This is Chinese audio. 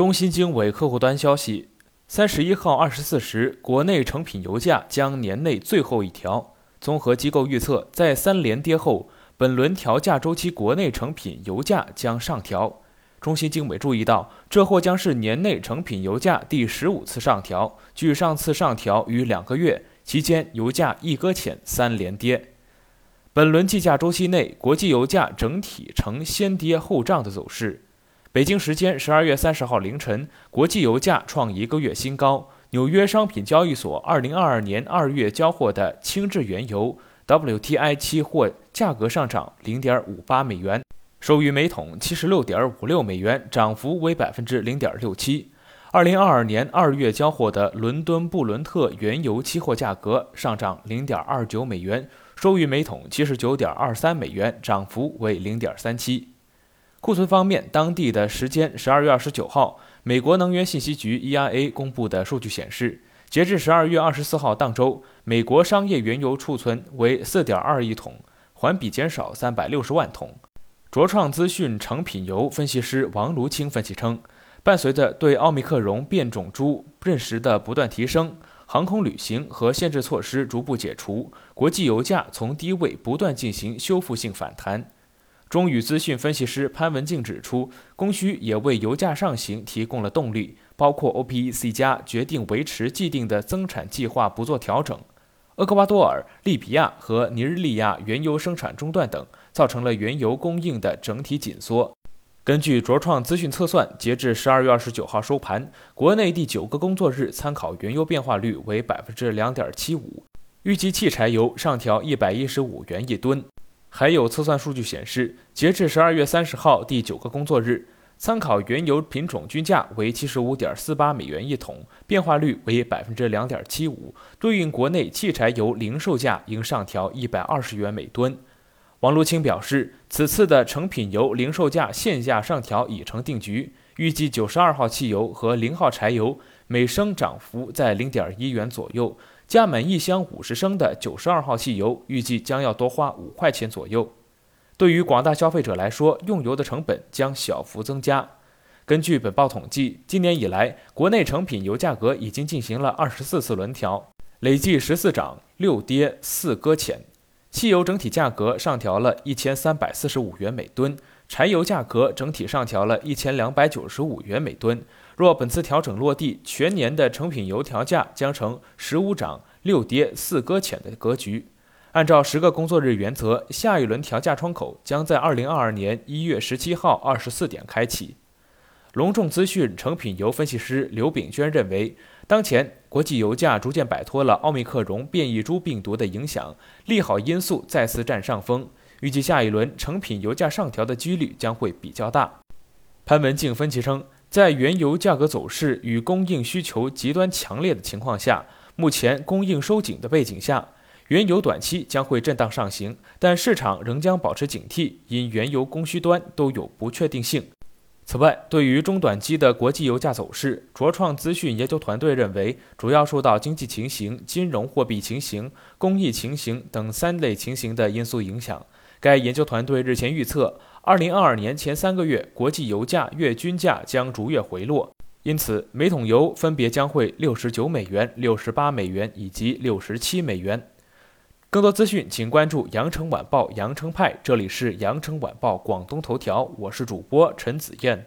中新经纬客户端消息，三十一号二十四时，国内成品油价将年内最后一调。综合机构预测，在三连跌后，本轮调价周期国内成品油价将上调。中新经纬注意到，这或将是年内成品油价第十五次上调，距上次上调逾两个月，期间油价一搁浅三连跌。本轮计价周期内，国际油价整体呈先跌后涨的走势。北京时间十二月三十号凌晨，国际油价创一个月新高。纽约商品交易所二零二二年二月交货的轻质原油 WTI 期货价格上涨零点五八美元，收于每桶七十六点五六美元，涨幅为百分之零点六七。二零二二年二月交货的伦敦布伦特原油期货价格上涨零点二九美元，收于每桶七十九点二三美元，涨幅为零点三七。库存方面，当地的时间十二月二十九号，美国能源信息局 （EIA） 公布的数据显示，截至十二月二十四号当周，美国商业原油储存为四点二亿桶，环比减少三百六十万桶。卓创资讯成品油分析师王卢清分析称，伴随着对奥密克戎变种株认识的不断提升，航空旅行和限制措施逐步解除，国际油价从低位不断进行修复性反弹。中宇资讯分析师潘文静指出，供需也为油价上行提供了动力，包括 OPEC 加决定维持既定的增产计划不做调整，厄瓜多尔、利比亚和尼日利亚原油生产中断等，造成了原油供应的整体紧缩。根据卓创资讯测算，截至十二月二十九号收盘，国内第九个工作日参考原油变化率为百分之两点七五，预计汽柴油上调一百一十五元一吨。还有测算数据显示，截至十二月三十号第九个工作日，参考原油品种均价为七十五点四八美元一桶，变化率为百分之两点七五，对应国内汽柴油零售价应上调一百二十元每吨。王路清表示，此次的成品油零售价限价上调已成定局，预计九十二号汽油和零号柴油每升涨幅在零点一元左右。加满一箱五十升的九十二号汽油，预计将要多花五块钱左右。对于广大消费者来说，用油的成本将小幅增加。根据本报统计，今年以来，国内成品油价格已经进行了二十四次轮调，累计十四涨六跌四搁浅。汽油整体价格上调了一千三百四十五元每吨，柴油价格整体上调了一千两百九十五元每吨。若本次调整落地，全年的成品油调价将呈十五涨六跌四搁浅的格局。按照十个工作日原则，下一轮调价窗口将在二零二二年一月十七号二十四点开启。隆重资讯成品油分析师刘炳娟认为，当前国际油价逐渐摆脱了奥密克戎变异株病毒的影响，利好因素再次占上风，预计下一轮成品油价上调的几率将会比较大。潘文静分析称。在原油价格走势与供应需求极端强烈的情况下，目前供应收紧的背景下，原油短期将会震荡上行，但市场仍将保持警惕，因原油供需端都有不确定性。此外，对于中短期的国际油价走势，卓创资讯研究团队认为，主要受到经济情形、金融货币情形、工艺情形等三类情形的因素影响。该研究团队日前预测。二零二二年前三个月，国际油价月均价将逐月回落，因此每桶油分别将会六十九美元、六十八美元以及六十七美元。更多资讯，请关注羊城晚报羊城派。这里是羊城晚报广东头条，我是主播陈子燕。